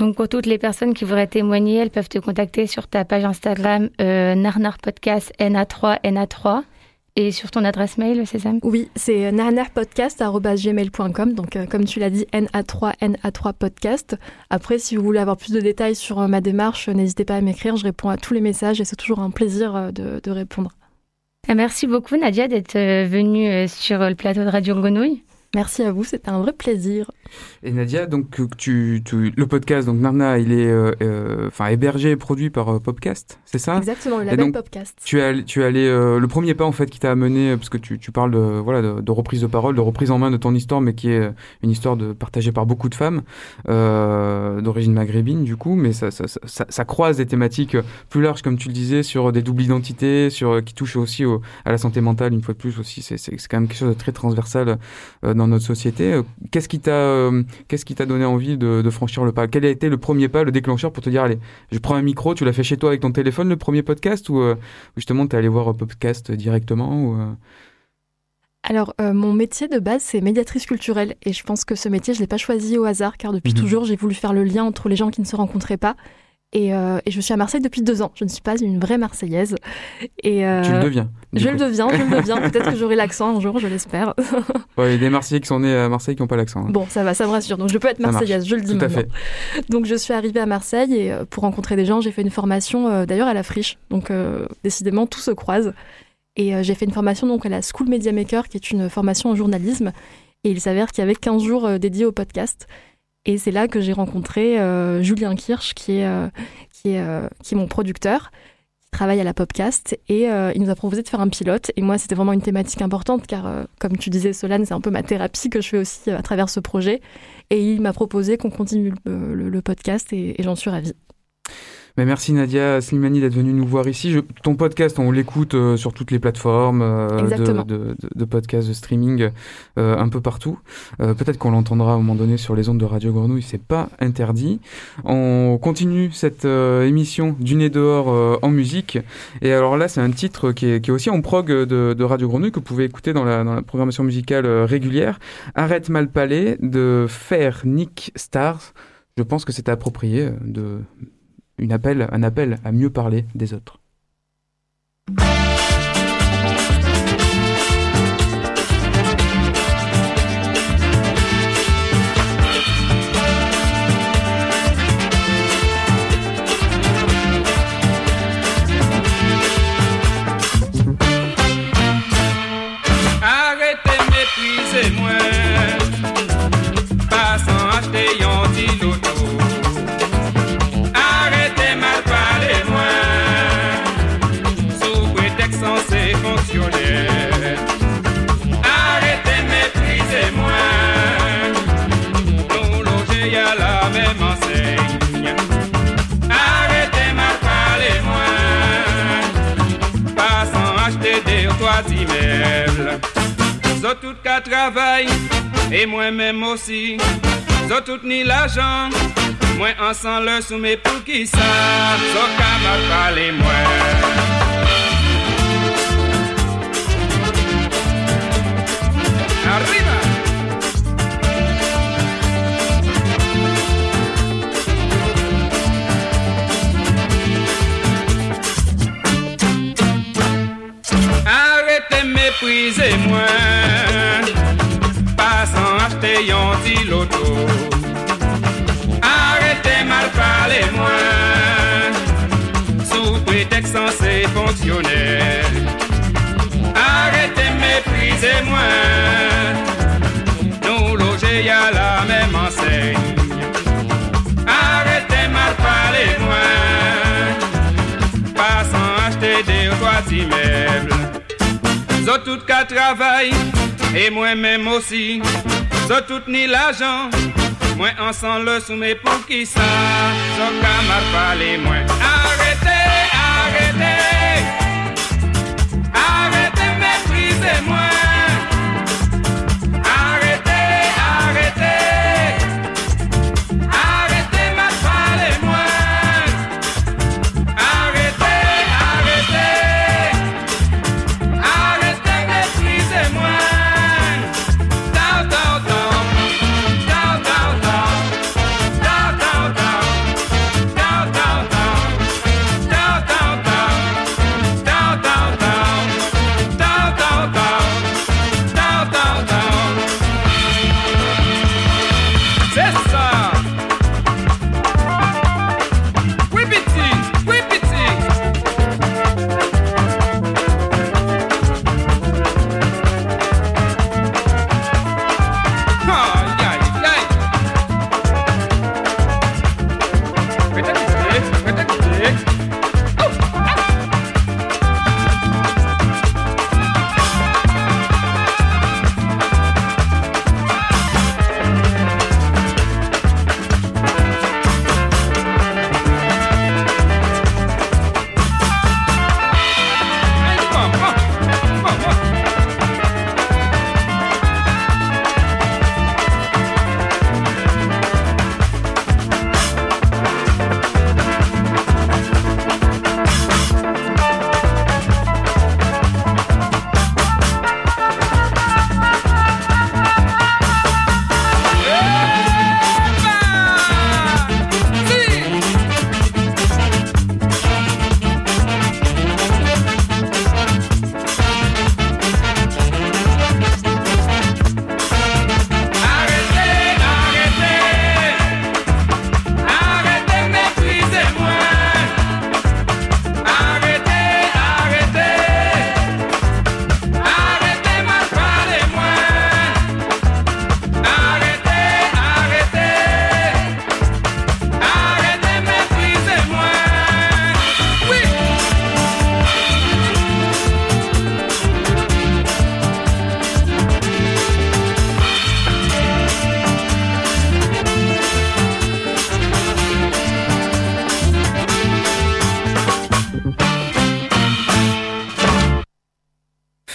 Donc pour toutes les personnes qui voudraient témoigner, elles peuvent te contacter sur ta page Instagram euh, Narnar Podcast NA3 NA3 et sur ton adresse mail, Sésame? Oui, c'est narnarpodcast.gmail.com. Donc, euh, comme tu l'as dit, NA3, NA3 podcast. Après, si vous voulez avoir plus de détails sur euh, ma démarche, n'hésitez pas à m'écrire. Je réponds à tous les messages et c'est toujours un plaisir euh, de, de répondre. Merci beaucoup, Nadia, d'être venue sur le plateau de Radio Grenouille. Merci à vous, c'était un vrai plaisir. Et Nadia, donc tu, tu, le podcast, donc Narna, il est euh, enfin hébergé et produit par euh, Popcast, c'est ça? Exactement, le label Popcast. Tu es, tu es allé euh, le premier pas en fait qui t'a amené, parce que tu, tu parles de voilà de, de, reprise de parole, de reprise en main de ton histoire, mais qui est une histoire de partagée par beaucoup de femmes d'origine maghrébine du coup, mais ça ça, ça, ça, croise des thématiques plus larges comme tu le disais sur des doubles identités, sur qui touchent aussi au, à la santé mentale une fois de plus aussi, c'est c'est quand même quelque chose de très transversal dans notre société. Qu'est-ce qui t'a euh, qu'est-ce qui t'a donné envie de, de, franchir le pas? Quel a été le premier pas, le déclencheur pour te dire allez, je prends un micro, tu l'as fait chez toi avec ton téléphone le premier podcast ou euh, justement tu es allé voir podcast directement ou, euh... Alors, euh, mon métier de base, c'est médiatrice culturelle. Et je pense que ce métier, je ne l'ai pas choisi au hasard, car depuis mmh. toujours, j'ai voulu faire le lien entre les gens qui ne se rencontraient pas. Et, euh, et, je suis à Marseille depuis deux ans. Je ne suis pas une vraie Marseillaise. Et euh, tu le deviens. Je coup. le deviens, je le deviens. Peut-être que j'aurai l'accent un jour, je l'espère. ouais, il y a des Marseillais qui sont nés à Marseille qui n'ont pas l'accent. Hein. Bon, ça va, ça me rassure. Donc je peux être Marseillaise, je le dis Tout maintenant. à fait. Donc je suis arrivée à Marseille et euh, pour rencontrer des gens, j'ai fait une formation euh, d'ailleurs à la friche. Donc décidément, tout se croise. Et j'ai fait une formation donc à la School Media Maker, qui est une formation en journalisme. Et il s'avère qu'il y avait 15 jours dédiés au podcast. Et c'est là que j'ai rencontré euh, Julien Kirsch, qui est, euh, qui, est, euh, qui est mon producteur, travaille à la Popcast et il nous a proposé de faire un pilote. Et moi, c'était vraiment une thématique importante car, comme tu disais, Solane, c'est un peu ma thérapie que je fais aussi à travers ce projet. Et il m'a proposé qu'on continue le, podcast et j'en suis ravie. Mais merci Nadia Slimani d'être venue nous voir ici. Je- ton podcast, on l'écoute euh, sur toutes les plateformes euh, de, podcasts, de streaming, euh, un peu partout. Peut-être qu'on l'entendra à un moment donné sur les ondes de Radio Grenouille, c'est pas interdit. On continue cette émission du nez dehors en musique. Et alors là, c'est un titre qui est, qui est aussi en prog de, de Radio Grenouille que vous pouvez écouter dans la, dans la programmation musicale régulière. Arrête mal palais de Faire Nick Stars. Je pense que c'est approprié de une appel, un appel à mieux parler des autres. Zot tout qu'à travail et moi-même aussi. Zot tout ni l'argent, moi ensemble le soumet pour qui ça. Zot qu'à mal moi. Arrêtez mépriser moi Pas sans acheter yon petit loto Arrêtez mal parler moi Sous prétexte censé fonctionner. Arrêtez mépriser moi Nous loger à la même enseigne. Arrêtez mal parler moi Pas sans acheter des toits d'immeubles Zot tout qu'à travail et moi-même aussi. Zot tout ni l'argent, moi ensemble le soumet pour qui ça. Zot qu'à mal parler moi. Arrêtez, arrêtez, arrêtez mépriser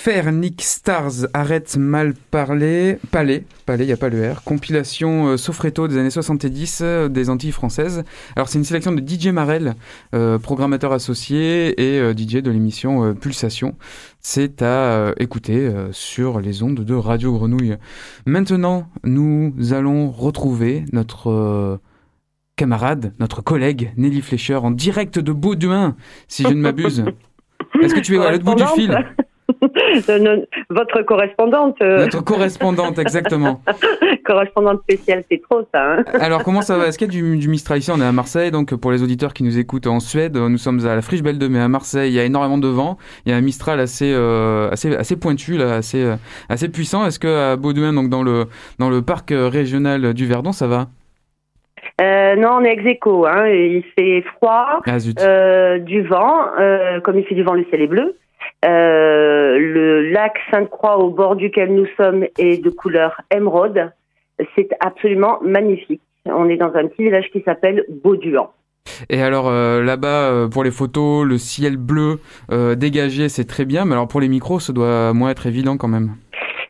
Faire Nick Stars arrête mal parler, palais, palais, il n'y a pas le R, compilation euh, Sofreto des années 70 euh, des Antilles françaises. Alors c'est une sélection de DJ Marel, euh, programmateur associé et euh, DJ de l'émission euh, Pulsation. C'est à écouter sur les ondes de Radio Grenouille. Maintenant, nous allons retrouver notre camarade, notre collègue Nelly Fleischer en direct de Baudouin, si je ne m'abuse. Est-ce que tu es à l'autre bout du fil? Votre correspondante. euh, Notre correspondante, exactement. correspondante spéciale, c'est trop ça. hein. Alors comment ça va? Est-ce qu'il y a du, du Mistral ici? On est à Marseille, donc pour les auditeurs qui nous écoutent en Suède, nous sommes à la Friche Belle de Mai à Marseille. Il y a énormément de vent. Il y a un Mistral assez euh, assez assez pointu là, assez euh, assez puissant. Est-ce que à Baudouin, donc dans le dans le parc régional du Verdon, ça va? Euh, non, on est ex aequo, hein. Il fait froid, Ah, euh, du vent. euh, comme il fait du vent, le ciel est bleu. Euh, le lac Sainte-Croix au bord duquel nous sommes est de couleur émeraude. C'est absolument magnifique. On est dans un petit village qui s'appelle Bauduan. Et alors euh, là-bas, euh, pour les photos, le ciel bleu dégagé, c'est très bien. Mais alors pour les micros, ça doit moins être évident quand même.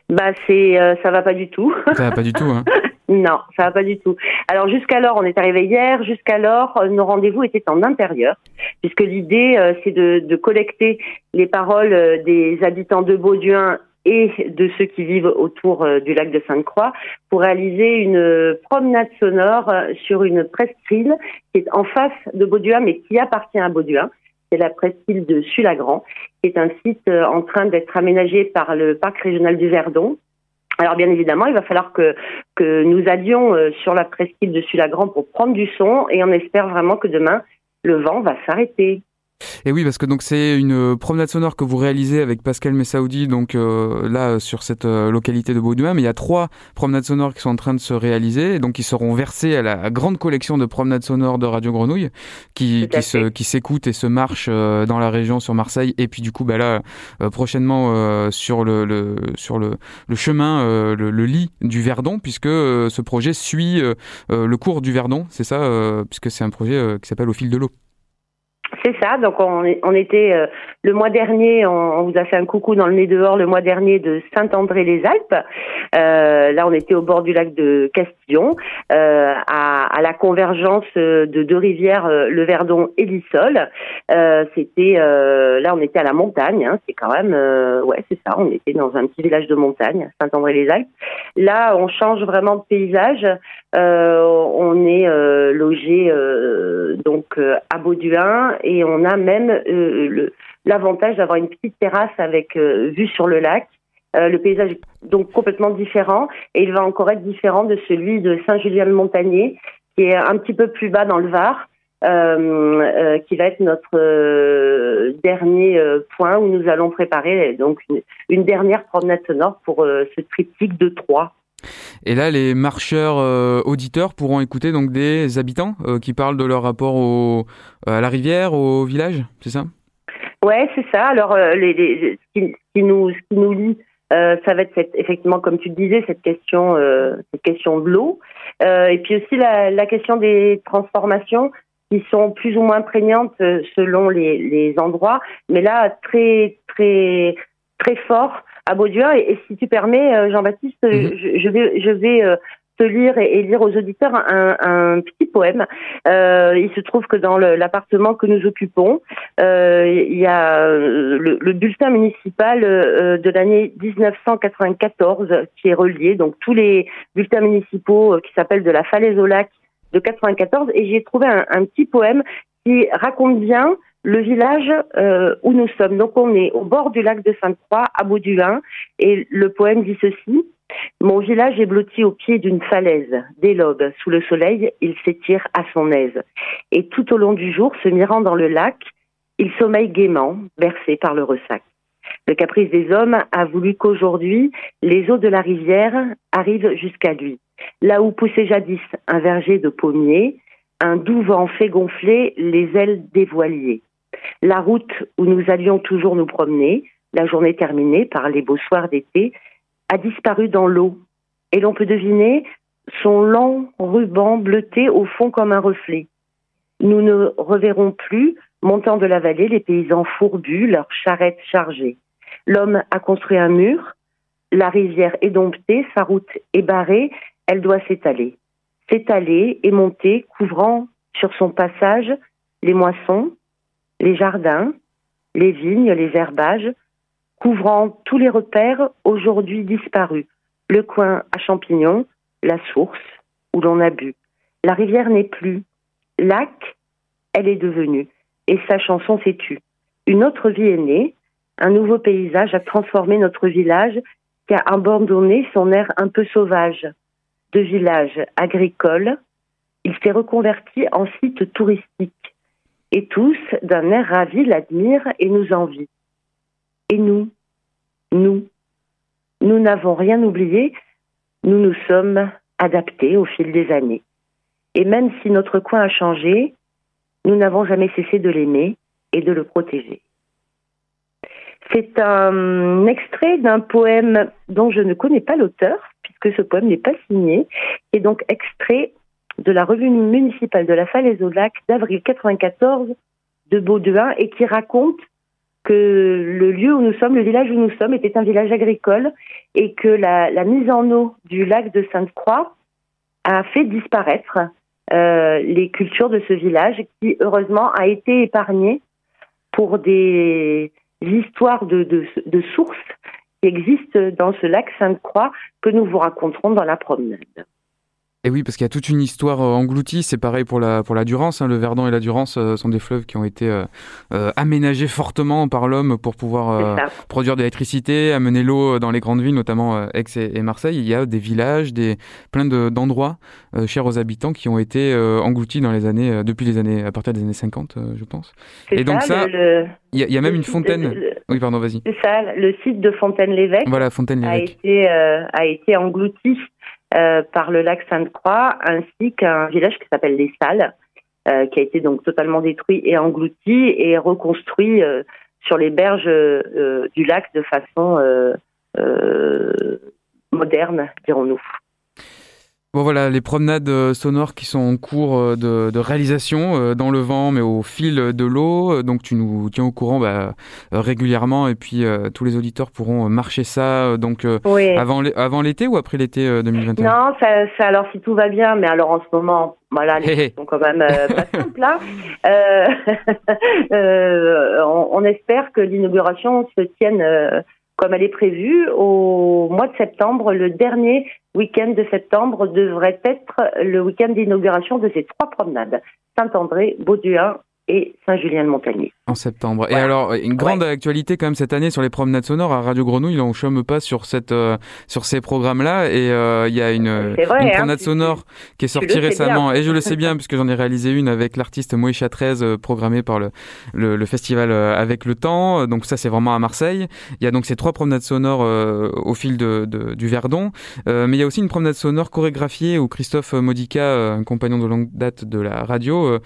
Bah c'est, ça va pas du tout. Ça va pas du tout. Hein. Non, ça va pas du tout. Alors jusqu'alors, on est arrivé hier. Jusqu'alors, euh, nos rendez-vous étaient en intérieur, puisque l'idée euh, c'est de, de collecter les paroles euh, des habitants de Bauduin et de ceux qui vivent autour euh, du lac de Sainte-Croix pour réaliser une promenade sonore sur une presqu'île qui est en face de Bauduin, mais qui appartient à Bauduin. C'est la presqu'île de Sulagrand, qui est un site en train d'être aménagé par le parc régional du Verdon. Alors bien évidemment, il va falloir que que nous allions euh, sur la presqu'île de Sulagrand pour prendre du son et on espère vraiment que demain le vent va s'arrêter. Et oui, parce que donc c'est une euh, promenade sonore que vous réalisez avec Pascal Messaoudi, donc euh, là euh, sur cette euh, localité de Baudouin, mais il y a trois promenades sonores qui sont en train de se réaliser, et donc qui seront versées à la grande collection de promenades sonores de Radio Grenouille, qui, qui se qui s'écoutent et se marchent euh, dans la région sur Marseille, et puis du coup bah là euh, prochainement euh, sur le, le sur le, le chemin euh, le, le lit du Verdon, puisque euh, ce projet suit le cours du Verdon, c'est ça, euh, puisque c'est un projet euh, qui s'appelle Au fil de l'eau. C'est ça. Donc on, on était euh, le mois dernier, on, on vous a fait un coucou dans le nez dehors le mois dernier de Saint-André-les-Alpes. Euh, là, on était au bord du lac de Castillon, euh, à, à la convergence euh, de deux rivières, euh, le Verdon et l'Issol. Euh, C'était là, on était à la montagne. hein. c'est quand même, ouais, c'est ça. On était dans un petit village de montagne, Saint-André-les-Alpes. Là, on change vraiment de paysage. On est logé donc à Bauduin et on a même euh, l'avantage d'avoir une petite terrasse avec euh, vue sur le lac. Euh, le paysage est donc complètement différent et il va encore être différent de celui de Saint-Julien-le-Montagnier qui est un petit peu plus bas dans le Var. qui va être notre dernier point où nous allons préparer donc une, dernière promenade sonore pour ce triptyque de trois. Et là, les marcheurs euh, auditeurs pourront écouter donc des habitants euh, qui parlent de leur rapport au, à la rivière, au village, c'est ça? Ouais, c'est ça. Alors, euh, ce, qui, nous, ce qui nous lie, euh, ça va être effectivement, comme tu le disais, cette question, euh, cette question de l'eau, Euh, et puis aussi la, question des transformations qui sont plus ou moins prégnantes euh, selon les, les endroits, mais là très très très fort à. Et, et si tu permets, euh, Jean-Baptiste, euh, je, je vais je vais euh, te lire et, et lire aux auditeurs un, un petit poème. Euh, il se trouve que dans l'appartement que nous occupons, euh, il y a le, le bulletin municipal de l'année 1994 qui est relié, donc tous les bulletins municipaux qui s'appellent de la falaise au lac de 94, et j'ai trouvé un, un petit poème qui raconte bien le village euh, où nous sommes. Donc on est au bord du lac de Sainte-Croix, à Bauduin, et le poème dit ceci. Mon village est blotti au pied d'une falaise. L'aube, sous le soleil, il s'étire à son aise. Et tout au long du jour, se mirant dans le lac, il sommeille gaiement, bercé par le ressac. Le caprice des hommes a voulu qu'aujourd'hui, les eaux de la rivière arrivent jusqu'à lui. Là où poussait jadis un verger de pommiers, un doux vent fait gonfler les ailes des voiliers. La route où nous allions toujours nous promener, la journée terminée par les beaux soirs d'été, a disparu dans l'eau. Et l'on peut deviner son lent ruban bleuté au fond comme un reflet. Nous ne reverrons plus, montant de la vallée, les paysans fourbus, leurs charrettes chargées. L'homme a construit un mur, la rivière est domptée, sa route est barrée, elle doit s'étaler. S'étaler et monter, couvrant sur son passage les moissons, les jardins, les vignes, les herbages, couvrant tous les repères aujourd'hui disparus. Le coin à champignons, la source où l'on a bu. La rivière n'est plus. Lac, elle est devenue. Et sa chanson s'est tue. Une autre vie est née. Un nouveau paysage a transformé notre village qui a abandonné son air un peu sauvage. De village agricole, il s'est reconverti en site touristique. Et tous, d'un air ravi, l'admirent et nous envient. Et nous, nous, nous n'avons rien oublié, nous nous sommes adaptés au fil des années. Et même si notre coin a changé, nous n'avons jamais cessé de l'aimer et de le protéger. C'est un extrait d'un poème dont je ne connais pas l'auteur, puisque ce poème n'est pas signé, et donc extrait de la revue municipale de la Falaise au Lac d'avril 94 de Baudouin et qui raconte que le lieu où nous sommes, le village où nous sommes, était un village agricole et que la, mise en eau du lac de Sainte-Croix a fait disparaître euh, les cultures de ce village qui, heureusement, a été épargné pour des histoires de sources qui existent dans ce lac Sainte-Croix que nous vous raconterons dans la promenade. Et oui, parce qu'il y a toute une histoire euh, engloutie. C'est pareil pour la, pour la Durance. Hein. Le Verdon et la Durance euh, sont des fleuves qui ont été euh, aménagés fortement par l'homme pour pouvoir produire de l'électricité, amener l'eau dans les grandes villes, notamment Aix et, Marseille. Il y a des villages, des, plein d'endroits chers aux habitants qui ont été engloutis dans les années, depuis les années, à partir des années 50, je pense. Et donc ça, il y, a même une fontaine. oui, pardon, vas-y. C'est ça, le site de Fontaine-l'Évêque. Voilà, Fontaine-l'Évêque. A été, a été englouti euh, par le lac Sainte-Croix, ainsi qu'un village qui s'appelle Les Salles, euh, qui a été donc totalement détruit et englouti et reconstruit euh, sur les berges du lac de façon moderne, dirons-nous. Bon voilà, les promenades euh, sonores qui sont en cours euh, de, réalisation euh, dans le vent, mais au fil de l'eau. Donc tu nous tiens au courant bah, régulièrement et puis tous les auditeurs pourront marcher ça donc avant l'été ou après l'été 2021 Non, ça, alors si tout va bien, mais alors en ce moment, voilà, les sont quand même pas simples là. on, on, espère que l'inauguration se tienne comme elle est prévue au mois de septembre. Le dernier week-end de septembre devrait être le week-end d'inauguration de ces trois promenades. Saint-André, Bauduin et Saint-Julien-de-Montagnier. En septembre. Et alors, une grande actualité quand même cette année sur les promenades sonores à Radio Grenouille. On chôme pas sur cette euh, sur ces programmes-là. Et euh, il y a une, une hein, promenade sonore qui est sortie récemment. Et je le sais bien puisque j'en ai réalisé une avec l'artiste Moïcha 13 euh, programmée par le, le, le, festival Avec le Temps. Donc ça, c'est vraiment à Marseille. Il y a donc ces trois promenades sonores au fil de, de, du Verdon. mais il y a aussi une promenade sonore chorégraphiée où Christophe Modica, un compagnon de longue date de la radio,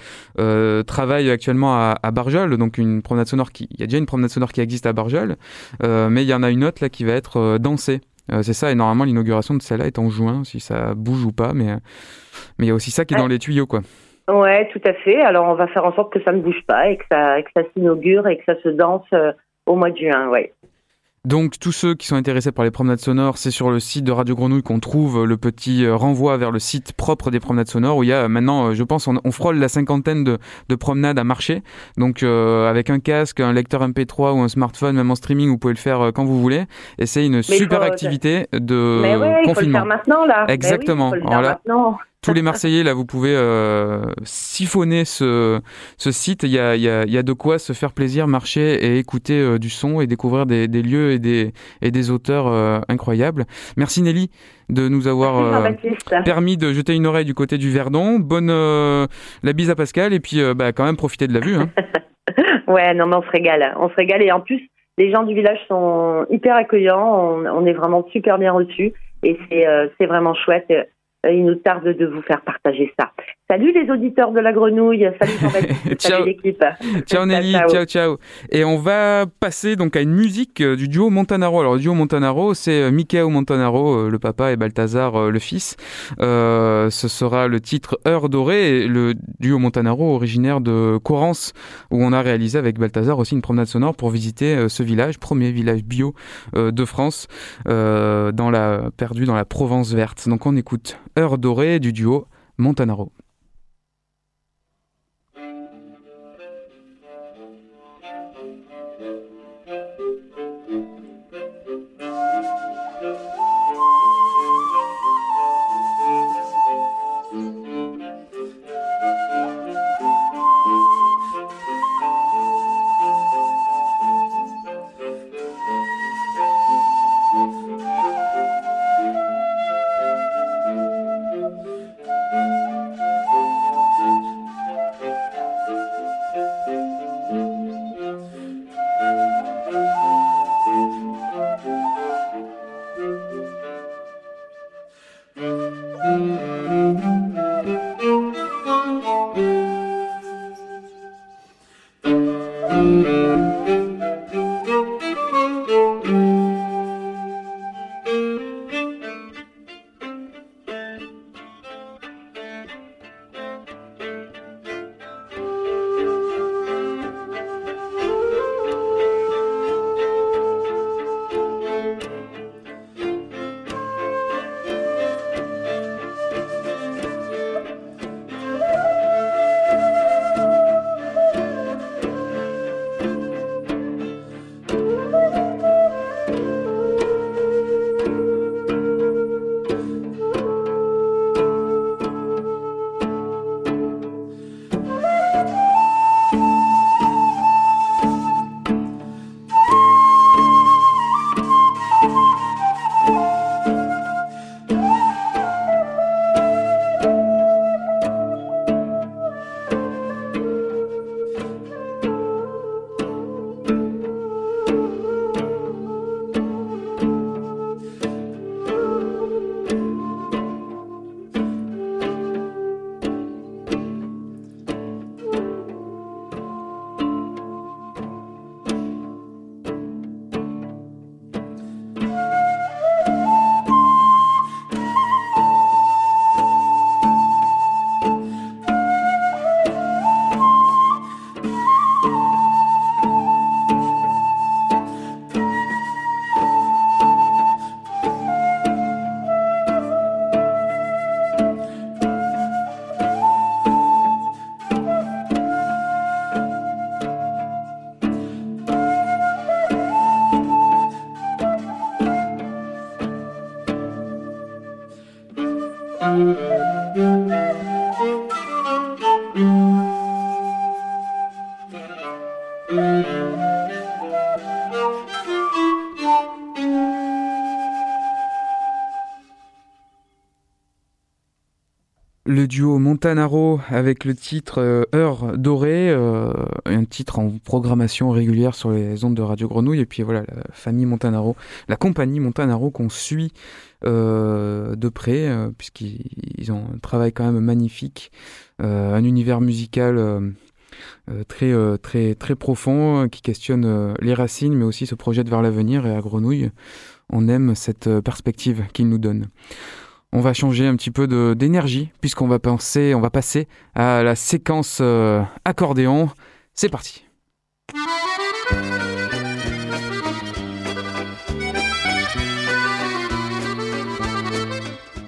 travaille actuellement à, à Barjol. Donc une promenade sonore qui, il y a déjà une promenade sonore qui existe à Barjol, euh, mais il y en a une autre là qui va être euh, dansée. Euh, c'est ça, et normalement l'inauguration de celle-là est en juin, si ça bouge ou pas, mais mais il y a aussi ça qui est dans les tuyaux, quoi. Ouais, tout à fait. Alors on va faire en sorte que ça ne bouge pas et que ça, que ça s'inaugure et que ça se danse au mois de juin, ouais. Donc tous ceux qui sont intéressés par les promenades sonores, c'est sur le site de Radio Grenouille qu'on trouve le petit euh, renvoi vers le site propre des promenades sonores où il y a maintenant, euh, je pense, on, frôle la cinquantaine de, de, promenades à marcher. Donc euh, avec un casque, un lecteur MP3 ou un smartphone, même en streaming, vous pouvez le faire quand vous voulez. Et c'est une super activité de Mais ouais, confinement. Il faut le faire maintenant là. Exactement. Ben oui, maintenant tous les Marseillais, là, vous pouvez euh, siphonner ce, ce site. Il y, a, il, y a, y a de quoi se faire plaisir, marcher et écouter euh, du son et découvrir des, des, lieux et des, et des auteurs euh, incroyables. Merci Nelly de nous avoir euh, permis de jeter une oreille du côté du Verdon. Bonne la bise à Pascal et puis bah, quand même profiter de la vue. Hein. ouais, non mais on se régale. On se régale et en plus, les gens du village sont hyper accueillants. On, on est vraiment super bien reçus et c'est c'est vraiment chouette. Euh, il nous tarde de vous faire partager ça. Salut les auditeurs de la grenouille. Salut Jean-Baptiste. Salut l'équipe. Ciao Nelly, ciao ciao. Et on va passer donc à une musique euh, du duo Montanaro. Alors le duo Montanaro, c'est euh, Michael Montanaro, euh, le papa, et Balthazar, le fils. Euh, ce sera le titre Heure dorée. Et le duo Montanaro, originaire de Corrance, où on a réalisé avec Balthazar aussi une promenade sonore pour visiter ce village, premier village bio de France, euh, dans la perdu dans la Provence verte. Donc on écoute Heure dorée du duo Montanaro. Le Montanaro avec le titre euh, Heure dorée, euh, un titre en programmation régulière sur les ondes de Radio Grenouille. Et puis voilà, la famille Montanaro, la compagnie Montanaro qu'on suit euh, de près, puisqu'ils ont un travail quand même magnifique, un univers musical. très très très profond qui questionne les racines mais aussi se projette vers l'avenir et à Grenouille on aime cette perspective qu'il nous donne. On va changer un petit peu d'énergie puisqu'on va penser, on va passer à la séquence euh, accordéon. C'est parti.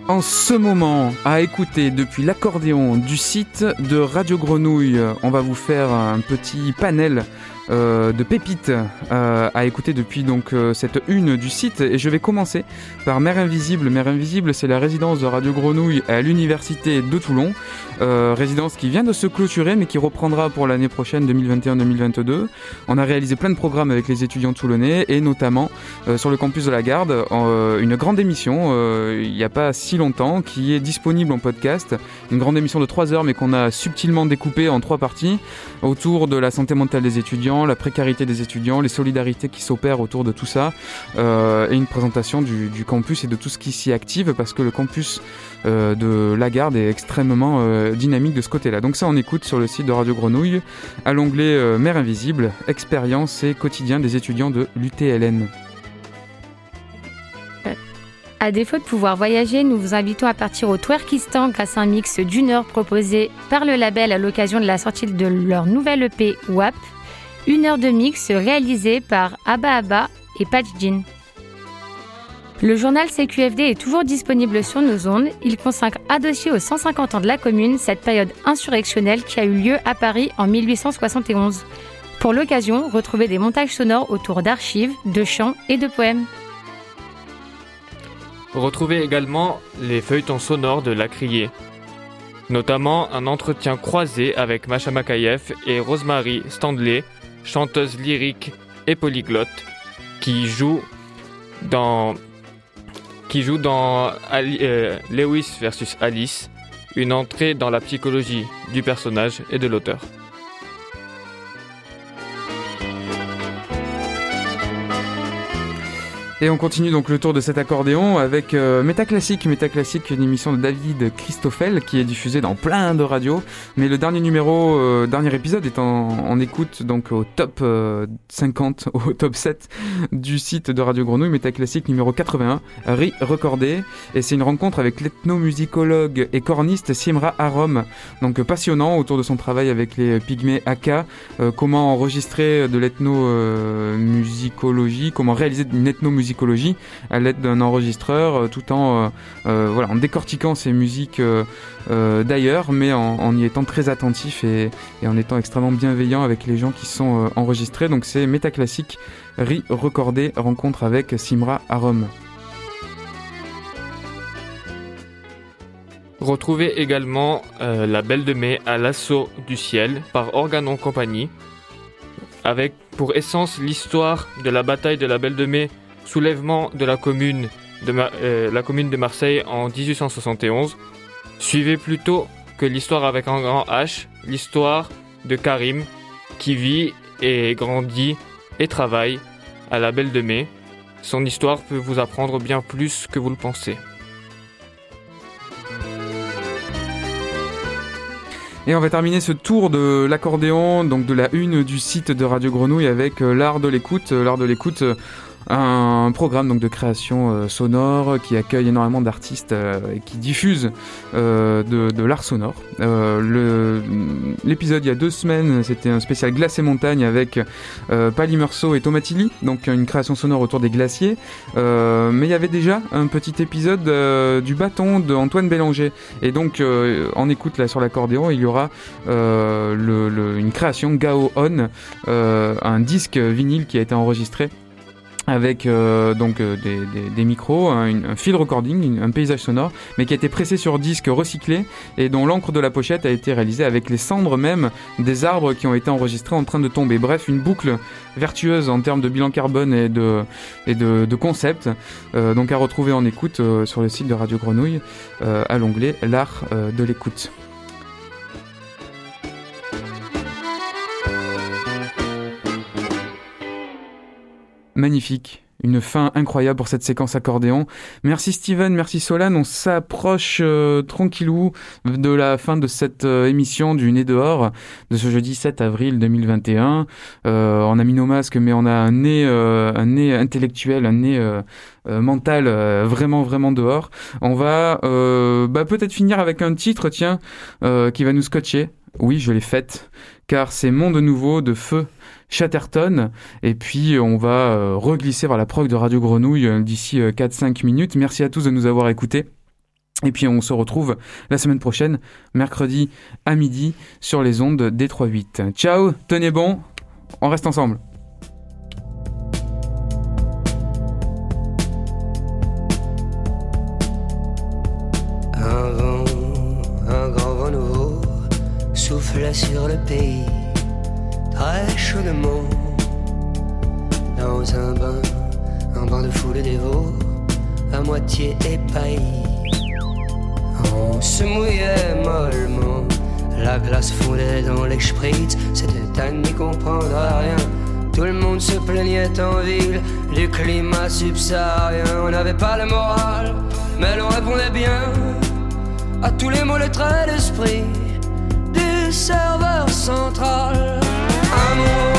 En ce moment, à écouter depuis l'accordéon du site de Radio Grenouille, on va vous faire un petit panel euh, de pépites euh, à écouter depuis donc euh, cette une du site et je vais commencer par Mère Invisible. Mère Invisible, c'est la résidence de Radio Grenouille à l'université de Toulon, résidence qui vient de se clôturer mais qui reprendra pour l'année prochaine 2021-2022. On a réalisé plein de programmes avec les étudiants toulonnais et notamment sur le campus de la Garde une grande émission il n'y a pas si longtemps qui est disponible en podcast, une grande émission de 3 heures mais qu'on a subtilement découpée en trois parties autour de la santé mentale des étudiants la précarité des étudiants, les solidarités qui s'opèrent autour de tout ça, euh, et une présentation du, campus et de tout ce qui s'y active, parce que le campus euh, de Lagarde est extrêmement euh, dynamique de ce côté-là. Donc ça, on écoute sur le site de Radio Grenouille, à l'onglet Mère Invisible, expérience et quotidien des étudiants de l'UTLN. À défaut de pouvoir voyager, nous vous invitons à partir au Twerkistan grâce à un mix d'une heure proposé par le label à l'occasion de la sortie de leur nouvelle EP WAP. Une heure de mix réalisée par Abba Abba et Patch. Le journal CQFD est toujours disponible sur nos ondes. Il consacre à dossier aux 150 ans de la commune cette période insurrectionnelle qui a eu lieu à Paris en 1871. Pour l'occasion, retrouvez des montages sonores autour d'archives, de chants et de poèmes. Retrouvez également les feuilletons sonores de La Criée, notamment un entretien croisé avec Macha Makayev et Rosemary Standley, chanteuse lyrique et polyglotte, qui joue dans, qui joue dans euh, Lewis versus Alice, une entrée dans la psychologie du personnage et de l'auteur. Et on continue donc le tour de cet accordéon avec euh, Métaclassique. Métaclassique, une émission de David Christoffel qui est diffusée dans plein de radios. Mais le dernier numéro, euh, dernier épisode est en, écoute donc au top euh, 50, au top 7 du site de Radio Grenouille. Métaclassique numéro 81, Ri recordé. Et c'est une rencontre avec l'ethnomusicologue et corniste Simra Arom. Donc euh, passionnant autour de son travail avec les pygmées Aka. euh, comment enregistrer de l'ethnomusicologie, comment réaliser une ethnomusicologie à l'aide d'un enregistreur, euh, tout en, euh, euh, voilà, en décortiquant ces musiques d'ailleurs, mais en, y étant très attentif et, en étant extrêmement bienveillant avec les gens qui sont enregistrés. Donc c'est Métaclassique, Ri recordé, rencontre avec Simra Arom. Retrouvez également La Belle de Mai à l'assaut du ciel par Organon Compagnie, avec pour essence l'histoire de la bataille de la Belle de Mai, soulèvement de la commune de, euh, Marseille en 1871. Suivez plutôt que l'histoire avec un grand H, l'histoire de Karim qui vit et grandit et travaille à la Belle de Mai. Son histoire peut vous apprendre bien plus que vous le pensez. Et on va terminer ce tour de l'accordéon, donc de la une du site de Radio Grenouille avec euh, l'art de l'écoute. Euh, L'art de l'écoute, un programme donc de création euh, sonore qui accueille énormément d'artistes euh, et qui diffuse euh, de, l'art sonore. L'épisode il y a deux semaines, c'était un spécial glace et montagne avec Pali Meursault et Tomatili, donc une création sonore autour des glaciers. Mais il y avait déjà un petit épisode du bâton d'Antoine Bélanger. Et donc, en écoute là sur l'accordéon, il y aura une création Gao On, un disque vinyle qui a été enregistré avec euh, donc euh, des, micros, un, une- un field recording, un paysage sonore, mais qui a été pressé sur disque recyclé et dont l'encre de la pochette a été réalisée avec les cendres même des arbres qui ont été enregistrés en train de tomber. Bref, une boucle vertueuse en termes de bilan carbone et de, et de, concept. Euh, donc à retrouver en écoute sur le site de Radio Grenouille à l'onglet L'art de l'écoute. Magnifique. Une fin incroyable pour cette séquence accordéon. Merci Steven, merci Solane. On s'approche euh, tranquillou de la fin de cette euh, émission du Nez dehors de ce jeudi 7 avril 2021. Euh, on a mis nos masques, mais on a un nez, euh, un nez intellectuel, un nez mental vraiment vraiment dehors. On va bah, peut-être finir avec un titre, tiens, qui va nous scotcher. Oui, je l'ai faite, car c'est Monde Nouveau de Feu Chatterton. Et puis, on va euh, reglisser vers la prog de Radio Grenouille euh, d'ici euh, 4-5 minutes. Merci à tous de nous avoir écoutés. Et puis, on se retrouve la semaine prochaine, mercredi à midi, sur les ondes des 3-8. Ciao, tenez bon, on reste ensemble. Un vent, un grand nouveau souffle sur le pays, très chaudement. Dans un bain, un bain de foule dévot, à moitié épaillis. On se mouillait mollement, la La glace fondait dans les spritz, c'était à n'y comprendre rien. Tout le monde se plaignait en ville du climat subsaharien. On n'avait pas le moral, mais l'on répondait bien à tous les mots, les traits d'esprit du serveur central. Un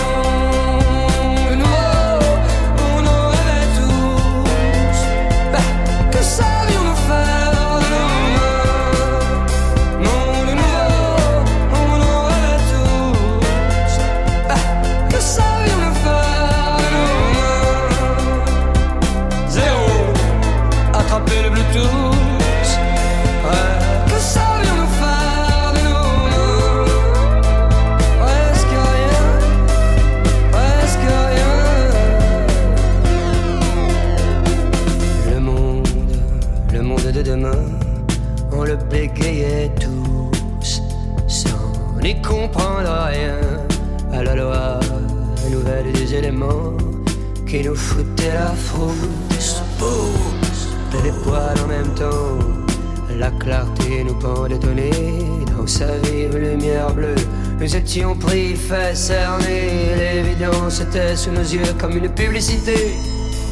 étions pris, fait cerner. L'évidence était sous nos yeux comme une publicité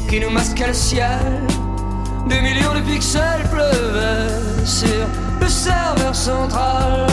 qui nous masquait le ciel. Des millions de pixels pleuvaient sur le serveur central.